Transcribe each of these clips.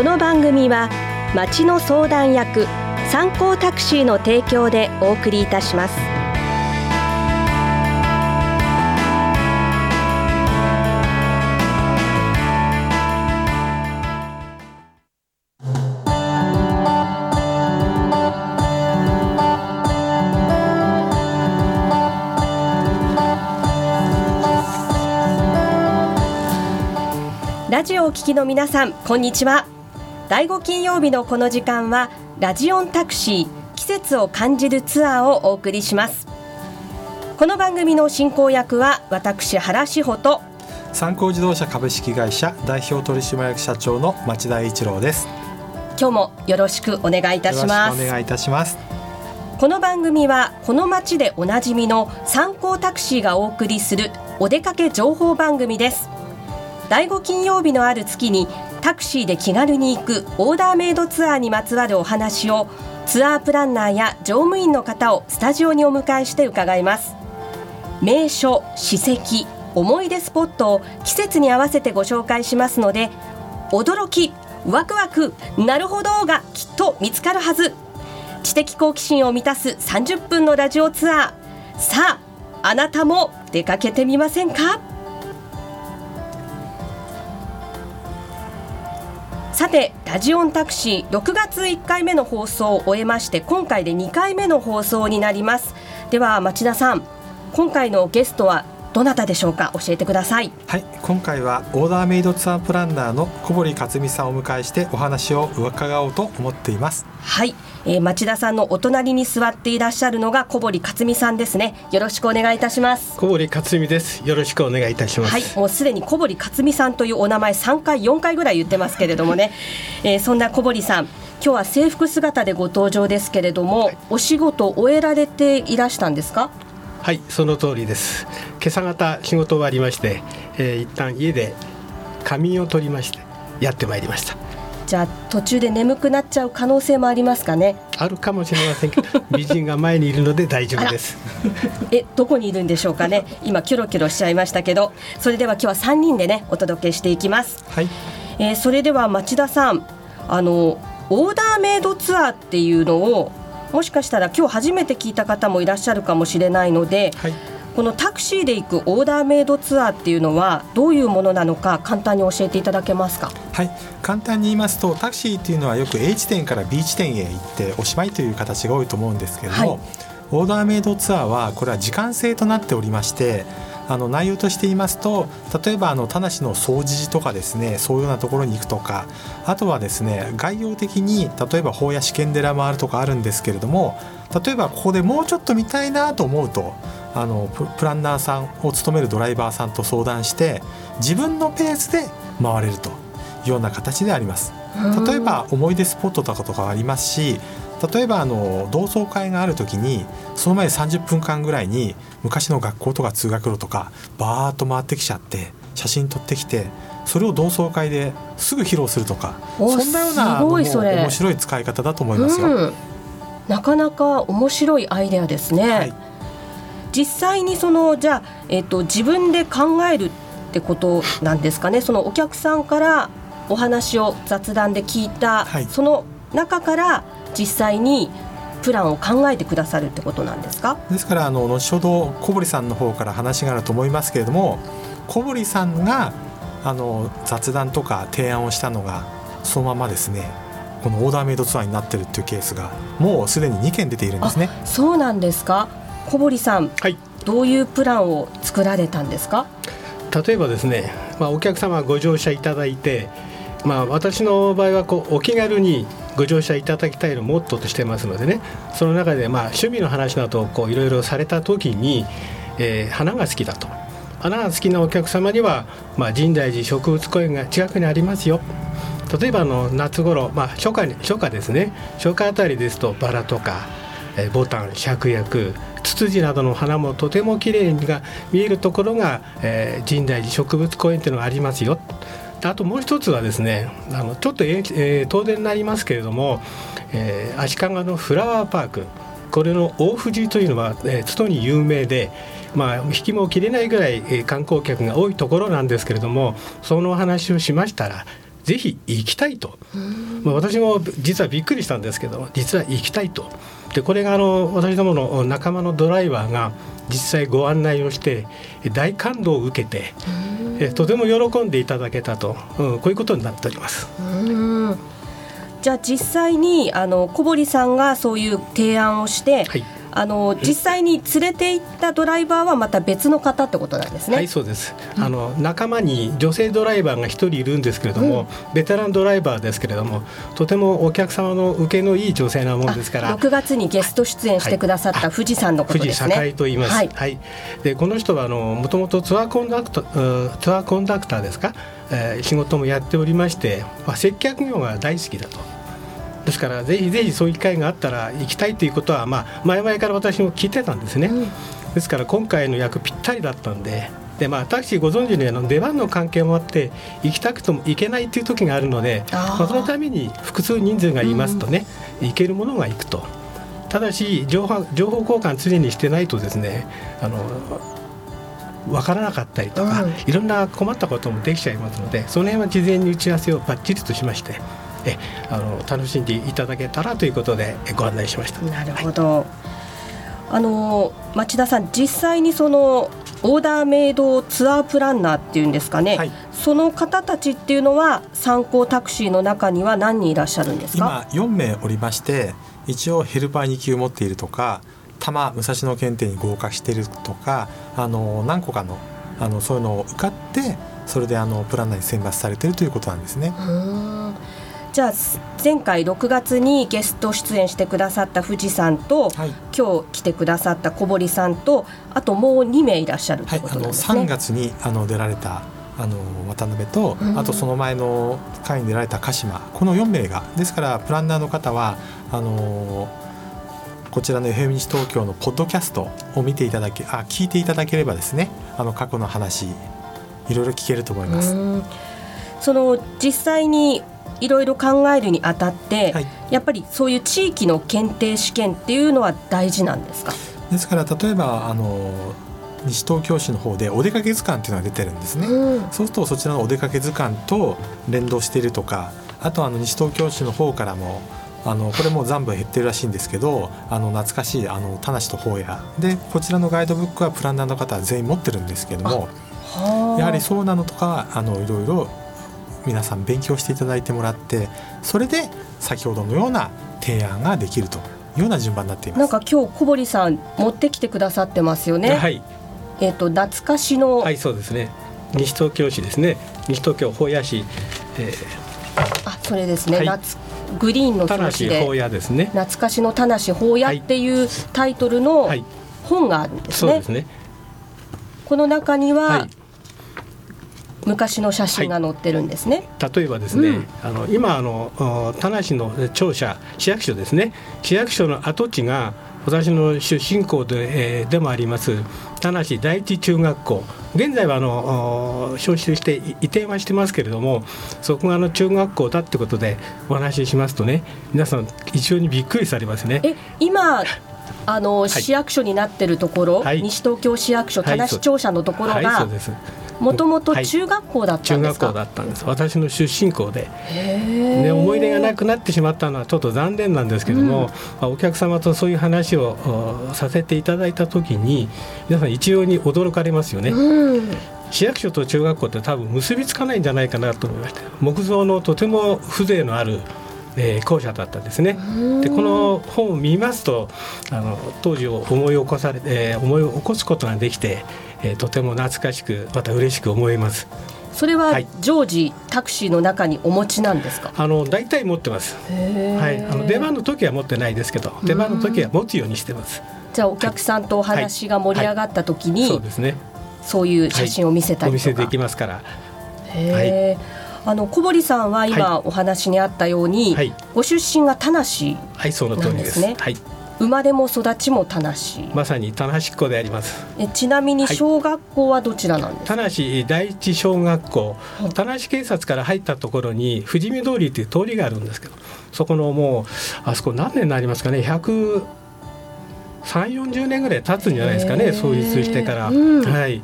この番組は町の相談役参考タクシーの提供でお送りいたします。ラジオをお聞きの皆さんこんにちは第5金曜日のこの時間はラジオンタクシー季節を感じるツアーをお送りします。この番組の進行役は私原志保と参考自動車株式会社代表取締役社長の町田一郎です。今日もよろしくお願いいたします。お願いいたします。この番組はこの街でおなじみの参考タクシーがお送りするお出かけ情報番組です。第5金曜日のある月にタクシーで気軽に行くオーダーメイドツアーにまつわるお話をツアープランナーや乗務員の方をスタジオにお迎えして伺います。名所史跡思い出スポットを季節に合わせてご紹介しますので驚きワクワクなるほどがきっと見つかるはず。知的好奇心を満たす30分のラジオツアー。さああなたも出かけてみませんか？さてラジオンタクシー6月1回目の放送を終えまして今回で2回目の放送になります。では町田さん今回のゲストはどなたでしょうか？教えてください。はい今回はオーダーメイドツアープランナーの小堀克美さんをお迎えしてお話を伺おうと思っています。はい、えー、町田さんのお隣に座っていらっしゃるのが小堀克美さんですね。よろしくお願いいたします。小堀克美です。よろしくお願いいたします。はいもうすでに小堀克美さんというお名前3回4回ぐらい言ってますけれどもね、えー、そんな小堀さん今日は制服姿でご登場ですけれども、はい、お仕事終えられていらしたんですか？はいその通りです。今朝方仕事終わりまして、えー、一旦家で仮眠を取りましてやってまいりました。じゃあ途中で眠くなっちゃう可能性もありますかね？あるかもしれませんけど 美人が前にいるので大丈夫です。えどこにいるんでしょうかね？今キョロキョロしちゃいましたけどそれでは今日は3人でねお届けしていきます。はい、えー、それでは町田さんあのオーダーメイドツアーっていうのをもしかしたら今日初めて聞いた方もいらっしゃるかもしれないので、はい、このタクシーで行くオーダーメイドツアーっていうのはどういうものなのか簡単に教えていただけますか？はい。簡単に言いますとタクシーっていうのはよく A 地点から B 地点へ行っておしまいという形が多いと思うんですけれども、はい、オーダーメイドツアーはこれは時間制となっておりましてあの内容として言いますと例えばあの田無の総持寺とかですねそういうようなところに行くとかあとはですね概要的に例えば法や試験寺回るとかあるんですけれども例えばここでもうちょっと見たいなと思うとあのプランナーさんを務めるドライバーさんと相談して自分のペースで回れるというような形であります。例えば思い出スポットとかとかありますし例えばあの同窓会がある時にその前30分間ぐらいに昔の学校とか通学路とかバーッと回ってきちゃって写真撮ってきてそれを同窓会ですぐ披露するとかそんなような面白い使い方だと思いますよ、うん、なかなか面白いアイデアですね、はい、実際にそのじゃあ、えーと、自分で考えるってことなんですかね？そのお客さんからお話を雑談で聞いた、はい、その中から実際にプランを考えてくださるってことなんですか？ですからあの後ほど小堀さんの方から話があると思いますけれども小堀さんがあの雑談とか提案をしたのがそのままですねこのオーダーメイドツアーになってるっていうケースがもうすでに2件出ているんですね。そうなんですか？小堀さん、はい、どういうプランを作られたんですか？例えばですね、まあ、お客様ご乗車いただいてまあ、私の場合はこうお気軽にご乗車いただきたいのモットーとしてますのでね。その中でまあ趣味の話などをいろいろされた時に、えー、花が好きだと。花が好きなお客様には、まあ、深大寺植物公園が近くにありますよ。例えばあの夏頃、まあ、初夏に初夏ですね。初夏あたりですとバラとか、えー、ボタン芍薬ツツジなどの花もとても綺麗にが見えるところが、えー、深大寺植物公園というのがありますよ。あともう一つはですねあのちょっと、えー、東電になりますけれども、えー、足利のフラワーパーク。これの大藤というのは、えー、つとに有名で、まあ、引きも切れないぐらい、えー、観光客が多いところなんですけれどもそのお話をしましたらぜひ行きたいと、まあ、私も実はびっくりしたんですけど実は行きたいと。でこれがあの私どもの仲間のドライバーが実際ご案内をして大感動を受けてえとても喜んでいただけたと、うん、こういうことになっております。じゃあ実際にあの小堀さんがそういう提案をして、はいあの実際に連れて行ったドライバーはまた別の方ってことなんですね。はいそうです。あの仲間に女性ドライバーが一人いるんですけれども、うん、ベテランドライバーですけれども、とてもお客様の受けのいい女性なもんですから。6月にゲスト出演してくださった富士山のことですね。富士と言います。はい。はい、でこの人はあのもともとツアーコンダクターツアーコンダクターですか、えー、仕事もやっておりまして、まあ接客業が大好きだと。ですからぜひぜひそういう機会があったら行きたいということは、まあ、前々から私も聞いてたんですね、うん、ですから今回の役ぴったりだったんでで、まあ、タクシーご存知のような出番の関係もあって行きたくても行けないという時があるのでまあ、そのために複数人数がいますとね、うん、行けるものが行くと。ただし情報情報交換常にしてないとですねあの分からなかったりとか、うん、いろんな困ったこともできちゃいますのでその辺は事前に打ち合わせをばっちりとしましてえあの楽しんでいただけたらということでご案内しました。なるほど、はい、あの町田さん実際にそのオーダーメイドツアープランナーっていうんですかね、はい、その方たちっていうのは参考タクシーの中には何人いらっしゃるんですか？今4名おりまして一応ヘルパー2級持っているとか多摩武蔵野検定に合格しているとかあの何個かのあのそういうのを受かってそれであのプランナーに選抜されているということなんですね。じゃあ前回6月にゲスト出演してくださった富士山と、はい、今日来てくださった小堀さんとあともう2名いらっしゃるということなんですね。はい、あの3月にあの出られたあの渡辺と、うん、あとその前の会に出られた鹿島。この4名が。ですからプランナーの方はあのこちらの FM 西東京のポッドキャストを見ていただけあ聞いていただければですねあの過去の話いろいろ聞けると思います。その実際にいろいろ考えるにあたって、はい、やっぱりそういう地域の検定試験っていうのは大事なんですか？ですから例えばあの西東京市の方でお出かけ図鑑っていうのが出てるんですね、うん、そうするとそちらのお出かけ図鑑と連動しているとかあとあの西東京市の方からもあのこれも残部減ってるらしいんですけどあの懐かしいあの田無と宝屋でこちらのガイドブックはプランナーの方は全員持ってるんですけどもやはりそうなのとかあのいろいろ皆さん勉強していただいてもらってそれで先ほどのような提案ができるというような順番になっています。なんか今日小堀さん持ってきてくださってますよね。はい。えっ、ー、と懐かしのはいそうですね。西東京市ですね。西東京保谷市、えー、あそれですね、はい、夏グリーンの表紙で。屋ですね。懐かしの田無法屋っていうタイトルの本があるんですね、はい、そうですね。この中には、はい昔の写真が載ってるんですね、はい、例えばですね、うん、あの今あの田無の庁舎市役所ですね。市役所の跡地が私の出身校で,、えー、でもあります田無第一中学校。現在はあの招集して移転はしてますけれどもそこがあの中学校だってことでお話ししますとね皆さん一様にびっくりされますね。え今あの、はい、市役所になってるところ、はい、西東京市役所田無庁舎のところが、はい、もともと中学校だったんですか、はい、中学校だったんです。私の出身校で。で思い出がなくなってしまったのはちょっと残念なんですけども、うん、まあ、お客様とそういう話をさせていただいた時に皆さん一様に驚かれますよね。うん。市役所と中学校って多分結びつかないんじゃないかなと思いました木造のとても風情のあるえー、校舎だったんですね。でこの本を見ますとあの当時を思い起こされ、えー、思い起こすことができて、えー、とても懐かしくまた嬉しく思います。それは常時、タクシーの中にお持ちなんですか？あの大体持ってます。はい、あの出番の時は持ってないですけど、出番の時は持つようにしてます。じゃあお客さんとお話が盛り上がった時に、はいはい、そうですね。そういう写真を見せたりとか。お見せできますから。はい。あの小堀さんは今お話にあったように、はい、ご出身が田無なんですね。はい、その通りです。はい。生まれも育ちも田無。まさに田無っ子であります。えちなみに小学校はどちらなんですか、田無第一小学校。田無警察から入ったところに富士見通りという通りがあるんですけどそこのもうあそこ何年になりますかね。100 3 4 0年ぐらい経つんじゃないですかね。創立してから、うん、はい。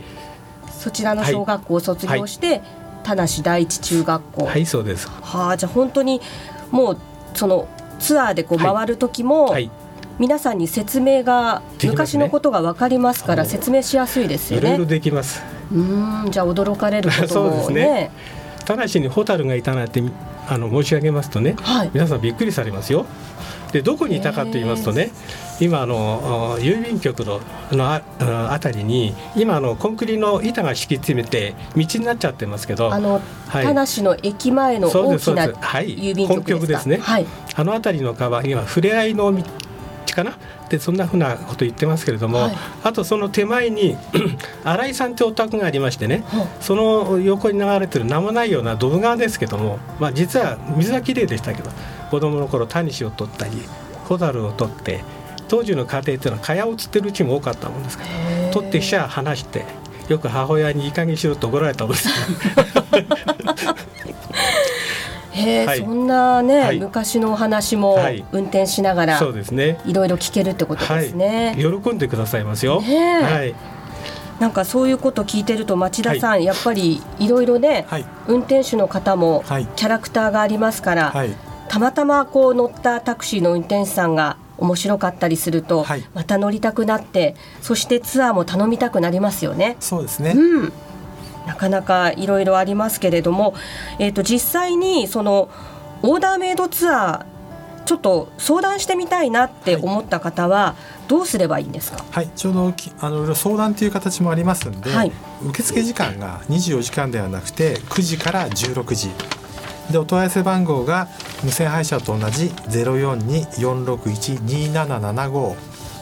そちらの小学校を卒業して、はい。田無第一中学校。はいそうです。はあじゃあ本当にもうそのツアーでこう回る時も、はい皆さんに説明が、昔のことが分かりますから説明しやすいですよね。いろいろできます。うんじゃあ驚かれることそうもですね。田無にホタルがいたなんてあの申し上げますとねはい。皆さんびっくりされますよ。でどこにいたかと言いますとね今あのあ郵便局ののあああたりに今あのコンクリの板が敷き詰めて道になっちゃってますけどあの、はい。田無の駅前の大きなですはい。郵便局ですか、本局ですね。はい。あの辺りの川には触れ合いの道かな？でそんなふうなこと言ってますけれども、はい。あとその手前に 新井さんってお宅がありましてねはその横に流れてる名もないようなドブ川ですけども、まあ、実は水はきれいでしたけど子供の頃タニシを取ったりホタルを取って当時の家庭っていうのは蚊帳を釣ってるうちも多かったもんですから取ってきちゃ離してよく母親にいい加減しろと怒られたもんです へえ、はい。そんなね、はい。昔のお話もはい。運転しながらそうですね。いろいろ聞けるってことですね。はい、喜んでくださいますよ。はい、なんかそういうこと聞いてると町田さん、やっぱりいろいろね、はい。運転手の方もはい。キャラクターがありますから、はい。たまたまこう乗ったタクシーの運転手さんが面白かったりすると、はい。また乗りたくなってそしてツアーも頼みたくなりますよね。そうですね、うん、なかなかいろいろありますけれども、えー、と実際にそのオーダーメイドツアーちょっと相談してみたいなって思った方はどうすればいいんですか、はい、ちょうどきあの相談という形もありますんで、はい。受付時間が24時間ではなくて9時から16時。でお問い合わせ番号が無線配車と同じ0424612775も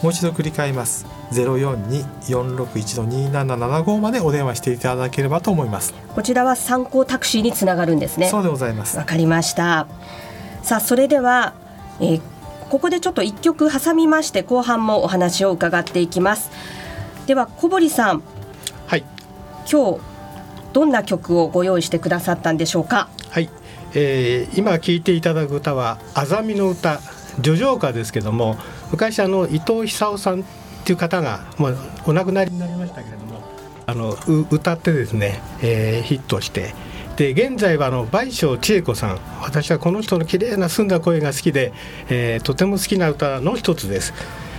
う一度繰り返します0424612775までお電話していただければと思います、こちらは参考タクシーにつながるんですね。そうでございます。わかりました。さあそれでは、えーここでちょっと一曲挟みまして後半もお話を伺っていきます。では小堀さん。はい、今日どんな曲をご用意してくださったんでしょうか？はい、えー今聴いていただく歌は「あざみの歌」叙情歌ですけども昔あの伊藤久夫さんっていう方がもうお亡くなりになりましたけれどもあのう歌ってですね、えーヒットしてで現在はあの倍賞千恵子さん私はこの人の綺麗な澄んだ声が好きで、えーとても好きな歌の一つです。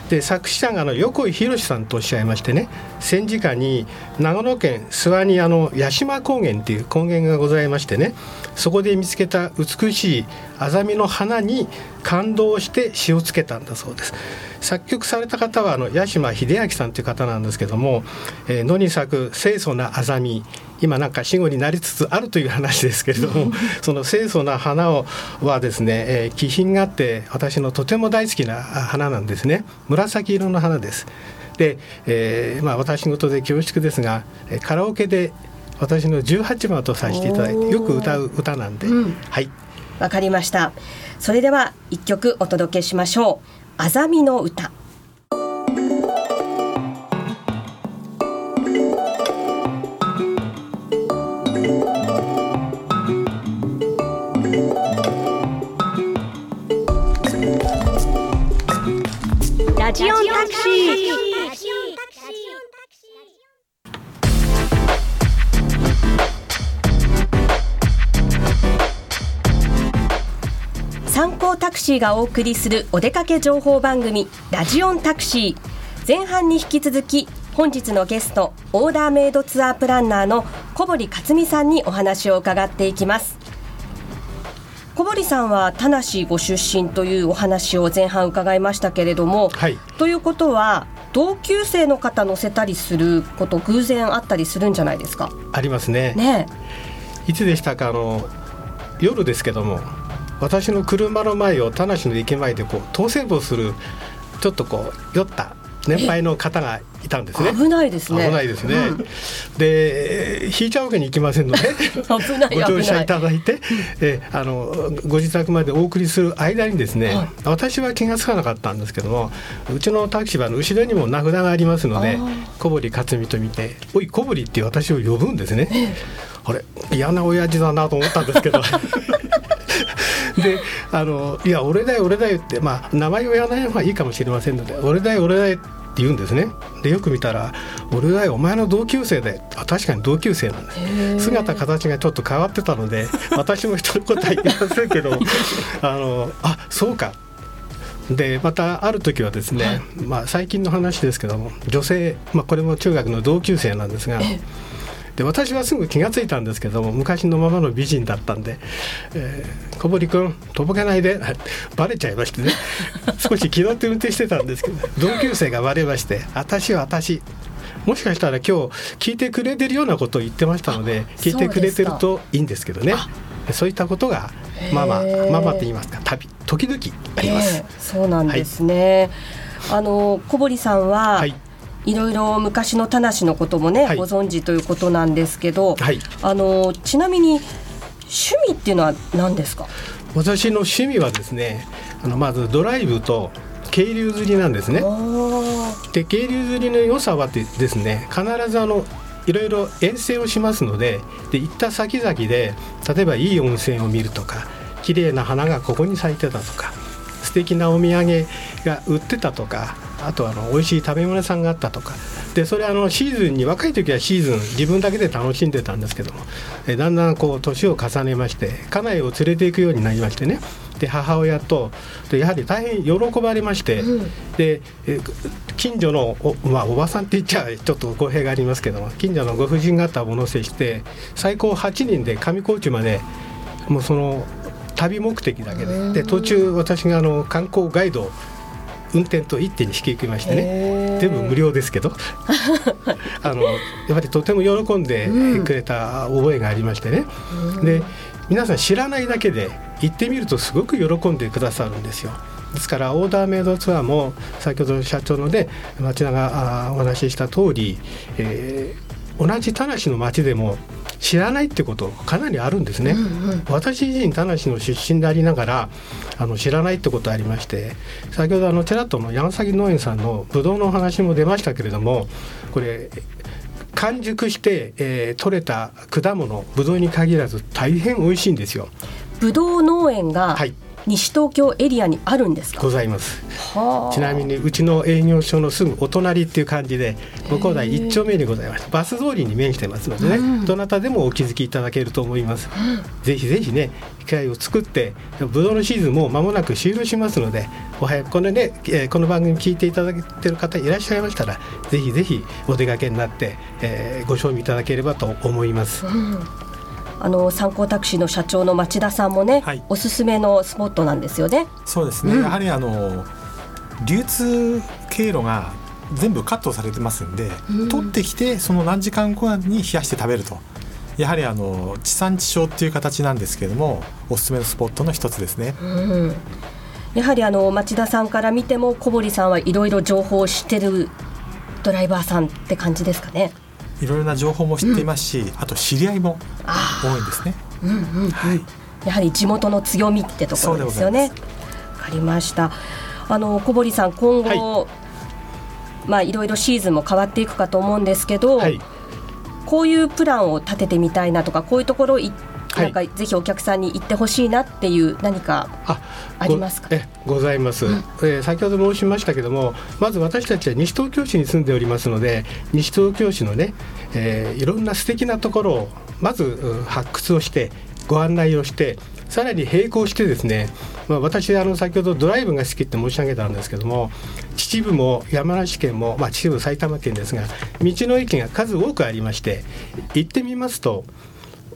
で作詞者があの横井宏さんとおっしゃいましてね戦時下に長野県諏訪にあの八島高原っていう高原がございましてねそこで見つけた美しいアザミの花に感動して詩をつけたんだそうです。作曲された方はあの八島秀明さんという方なんですけども、えー野に咲く清楚なアザミ今なんか死後になりつつあるという話ですけれども その清楚な花をはですね、えー気品があって私のとても大好きなあ花なんですね。紫色の花です。で、えーまあ私事で恐縮ですがえーカラオケで私の18番とさせていただいてよく歌う歌なんで、うん。はいわかりました。それでは一曲お届けしましょう。あざみの歌。シーがお送りするお出かけ情報番組ラジオンタクシー。前半に引き続き本日のゲストオーダーメイドツアープランナーの小堀克美さんにお話を伺っていきます。小堀さんは田無ご出身というお話を前半伺いましたけれども、はい。ということは同級生の方乗せたりすること偶然あったりするんじゃないですか？ありますね。ねいつでしたか？あの夜ですけども私の車の前を田無の駅前でこう当選簿するちょっとこう酔った年配の方がいたんですね。危ないですね。危ないですね。うん。で引いちゃうわけにいきませんので 危ないご乗車い。いただいて、えあのご自宅までお送りする間にですね、はい。私は気が付かなかったんですけどもうちのタクシーはあの後ろにも名札がありますので小堀克美と見て「おい小堀」って私を呼ぶんですね。あれ嫌な親父だなと思ったんですけど であの「いや俺だよ俺だよ」ってまあ名前を言わない方がいいかもしれませんので「俺だよ俺だよ」っって言うんですね。でよく見たら「俺だよお前の同級生で」あ確かに同級生なんです。姿形がちょっと変わってたので 私も人のことは言いませんけどあのあそうか。でまたある時はですね、はい、まあ、最近の話ですけども女性、まあ、これも中学の同級生なんですが。で私はすぐ気が付いたんですけども昔のままの美人だったんで「えー、小堀君とぼけないで」バレちゃいましてね。少し気取って運転してたんですけど同級生がバレまして「私は私」もしかしたら今日聞いてくれてるようなことを言ってましたので聞いてくれてるといいんですけどね。そういったことがママママって言いますか。旅時々あります。そうなんですね、はい、あの小堀さんは、はいいろいろ昔の田無のこともね、はい、ご存知ということなんですけど、はい、あのちなみに趣味っていうのは何ですか？私の趣味はですねあのまずドライブと渓流釣りなんですね。で渓流釣りの良さはですね必ずあのいろいろ遠征をしますのでで行った先々で例えばいい温泉を見るとか綺麗な花がここに咲いてたとか素敵なお土産が売ってたとかあとあの美味しい食べ物屋さんがあったとか。でそれあのシーズンに若い時はシーズン自分だけで楽しんでたんですけども。えだんだんこう年を重ねまして家内を連れていくようになりましてね。で母親とでやはり大変喜ばれまして、うん、で近所のお,、まあ、おばさんって言っちゃちょっと語弊がありますけども。近所のご婦人方を乗せして最高8人で上高地までもうその旅目的だけで。で途中私があの観光ガイド運転と一手に引き受けましてね。全部無料ですけど。あのやっぱりとても喜んでくれた覚えがありましてね、うん、で皆さん知らないだけで行ってみるとすごく喜んでくださるんですよ。ですからオーダーメイドツアーも先ほど社長のね町田がお話しした通り、えー、同じ田無の町でも知らないってことかなりあるんですね、うんうん、私自身田無の出身でありながらあの知らないってことありまして先ほどあのちらっとの山崎農園さんのブドウの話も出ましたけれどもこれ完熟して、えー、取れた果物ブドウに限らず大変美味しいんですよ。ブドウ農園が、はい西東京エリアにあるんですございます。ちなみにうちの営業所のすぐお隣っていう感じで向こう台一丁目にございます。バス通りに面してますのでね、うん、どなたでもお気づきいただけると思います、うん、ぜひぜひね機会を作ってブドウのシーズンも間もなく終了しますのでおはよこのね、えこの番組聞いていただけてる方いらっしゃいましたらぜひぜひお出かけになって、えー、ご賞味いただければと思います、うんあの参考タクシーの社長の町田さんもね、はい、おすすめのスポットなんですよね。そうですね、うん、やはりあの流通経路が全部カットされてますんで、うん、取ってきてその何時間後に冷やして食べるとやはりあの地産地消っていう形なんですけれどもおすすめのスポットの一つですね。うんやはりあの町田さんから見ても小堀さんはいろいろ情報を知ってるドライバーさんって感じですかね。いろいろな情報も知っていますし、うん、あと知り合いも多いんですね。うんうんうん、はい、やはり地元の強みってところですよね。わかりました。あの小堀さん今後、はい、まあいろいろシーズンも変わっていくかと思うんですけど、はい、こういうプランを立ててみたいなとかこういうところ行なんかぜひお客さんに行ってほしいなっていう何かありますか？えございます、うん、えー、先ほど申しましたけどもまず私たちは西東京市に住んでおりますので西東京市のね、えー、いろんな素敵なところをまず発掘をしてご案内をしてさらに並行してですね、まあ、私あの先ほどドライブが好きって申し上げたんですけども秩父も山梨県も、まあ、秩父埼玉県ですが道の駅が数多くありまして行ってみますと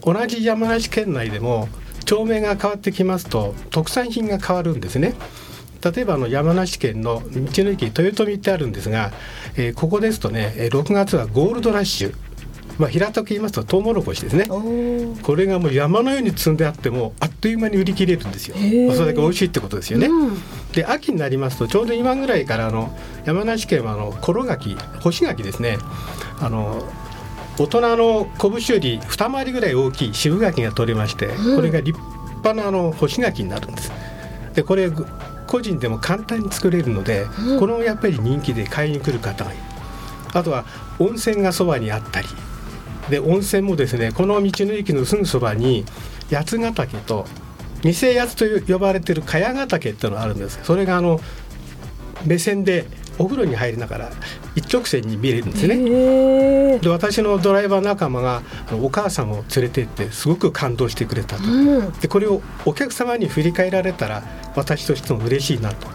同じ山梨県内でも町名が変わってきますと特産品が変わるんですね。例えばあの山梨県の道の駅豊富ってあるんですが、えー、ここですとね6月はゴールドラッシュ。まあ、平たく言いますとトウモロコシですね。これがもう山のように積んであってもあっという間に売り切れるんですよ。それだけ美味しいってことですよね、うん、で秋になりますとちょうど今ぐらいからあの山梨県はあのコロガキ干し柿ですね。あの大人の拳より二回りぐらい大きい渋柿が取れまして、これが立派なあの干し柿になるんです。でこれ個人でも簡単に作れるので、このやっぱり人気で買いに来る方がいる。あとは温泉がそばにあったりで温泉もですねこの道の駅のすぐそばに八ヶ岳と二世八と呼ばれてる茅ヶ岳っていうのがあるんですそれがあの目線でお風呂に入りながら一直線に見れるんですね。で私のドライバー仲間がお母さんを連れてってすごく感動してくれたと、うん、でこれをお客様に振り返られたら私としても嬉しいなと。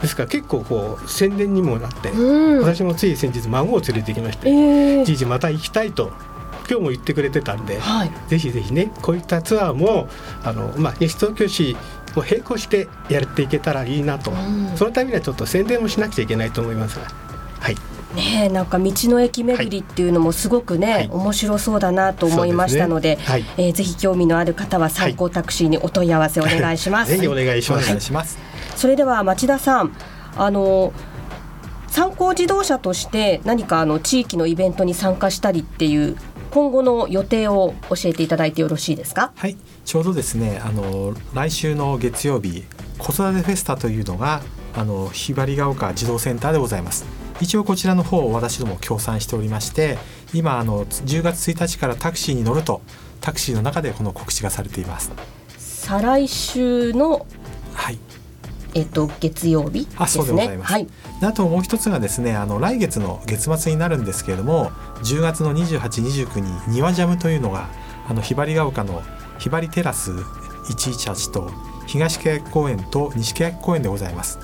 ですから結構こう宣伝にもなって、うん、私もつい先日孫を連れてきまして、えー、じいじまた行きたいと今日も言ってくれてたんで、はい、ぜひぜひねこういったツアーもあの、まあ、西東京市を並行してやっていけたらいいなと、うん、そのためにはちょっと宣伝もしなくちゃいけないと思いますが。はい。ねなんか道の駅巡りっていうのもすごくね、はい、面白そうだなと思いましたので、でね。はい、えー、ぜひ興味のある方は参考タクシーにお問い合わせお願いします。ぜひお願いします。はい、それでは町田さん、あの参考自動車として何かあの地域のイベントに参加したりっていう今後の予定を教えていただいてよろしいですか？はいちょうどですねあの来週の月曜日子育てフェスタというのがあのひばりが丘児童センターでございます。一応こちらの方を私ども協賛しておりまして今あの10月1日からタクシーに乗るとタクシーの中でこの告知がされています。再来週のはい。えっと月曜日、ね、あそうでございます、はい、あともう一つがですねあの来月の月末になるんですけれども10月の2829に庭ジャムというのがあのひばりが丘のひばりテラス118と東欅公園と西欅公園でございます。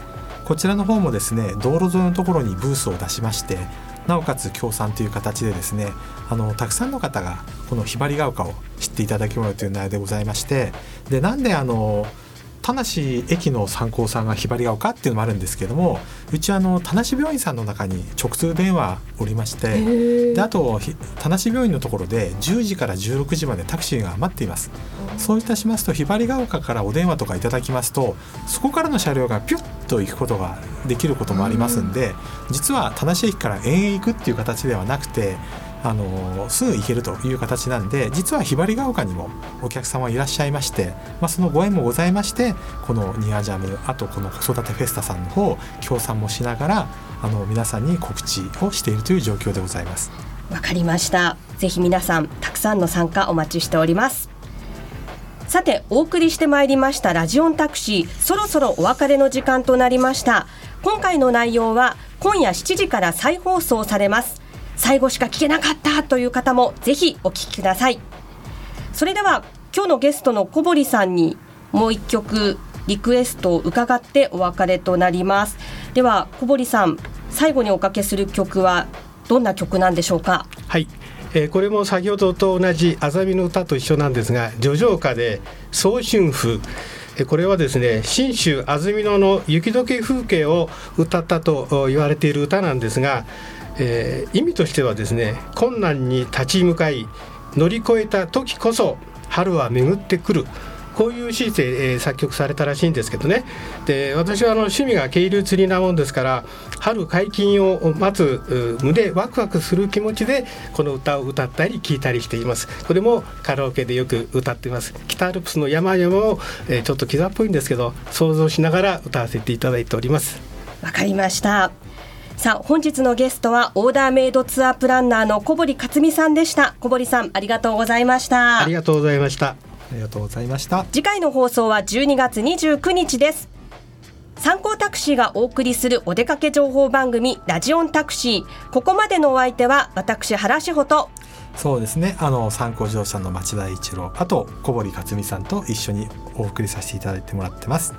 こちらの方もですね道路沿いのところにブースを出しましてなおかつ協賛という形でですねあのたくさんの方がこのひばりが丘を知っていただけるという内容でございましてでなんであの田無駅の参考さんがひばりが丘っていうのもあるんですけどもうちあの田無病院さんの中に直通電話おりましてであと田無病院のところで10時から16時までタクシーが待っています。そういたしますとひばりが丘からお電話とかいただきますとそこからの車両がピュッと行くことができることもありますんで実は田無駅から延々行くっていう形ではなくてあのすぐ行けるという形なんで実はひばりが丘にもお客様いらっしゃいまして、まあ、そのご縁もございましてこのニアジャムあとこの子育てフェスタさんの方協賛もしながらあの皆さんに告知をしているという状況でございます。わかりました。ぜひ皆さんたくさんの参加お待ちしております。さてお送りしてまいりましたラジオンタクシー。そろそろお別れの時間となりました。今回の内容は今夜7時から再放送されます。最後しか聞けなかったという方もぜひお聞きください。それでは今日のゲストの小堀さんにもう一曲リクエストを伺ってお別れとなります。では小堀さん最後におかけする曲はどんな曲なんでしょうか？はい。えー、これも先ほどと同じあざみの歌と一緒なんですが叙情歌で早春風。これはですね信州安曇野の雪解け風景を歌ったと言われている歌なんですがえー、意味としてはですね困難に立ち向かい乗り越えた時こそ春は巡ってくる。こういうシーンで、えー、作曲されたらしいんですけどね。で私はあの趣味が渓流釣りなもんですから春解禁を待つ胸ワクワクする気持ちでこの歌を歌ったり聴いたりしています。これもカラオケでよく歌っています。北アルプスの山々を、えー、ちょっとキザっぽいんですけど想像しながら歌わせていただいております。わかりました。さあ本日のゲストはオーダーメイドツアープランナーの小堀克美さんでした。小堀さんありがとうございました。ありがとうございました。ありがとうございました。次回の放送は12月29日です。参考タクシーがお送りするお出かけ情報番組ラジオンタクシー。ここまでのお相手は私原志保と。そうですね。あの参考自動車の町田一郎あと小堀克美さんと一緒にお送りさせていただいてもらってます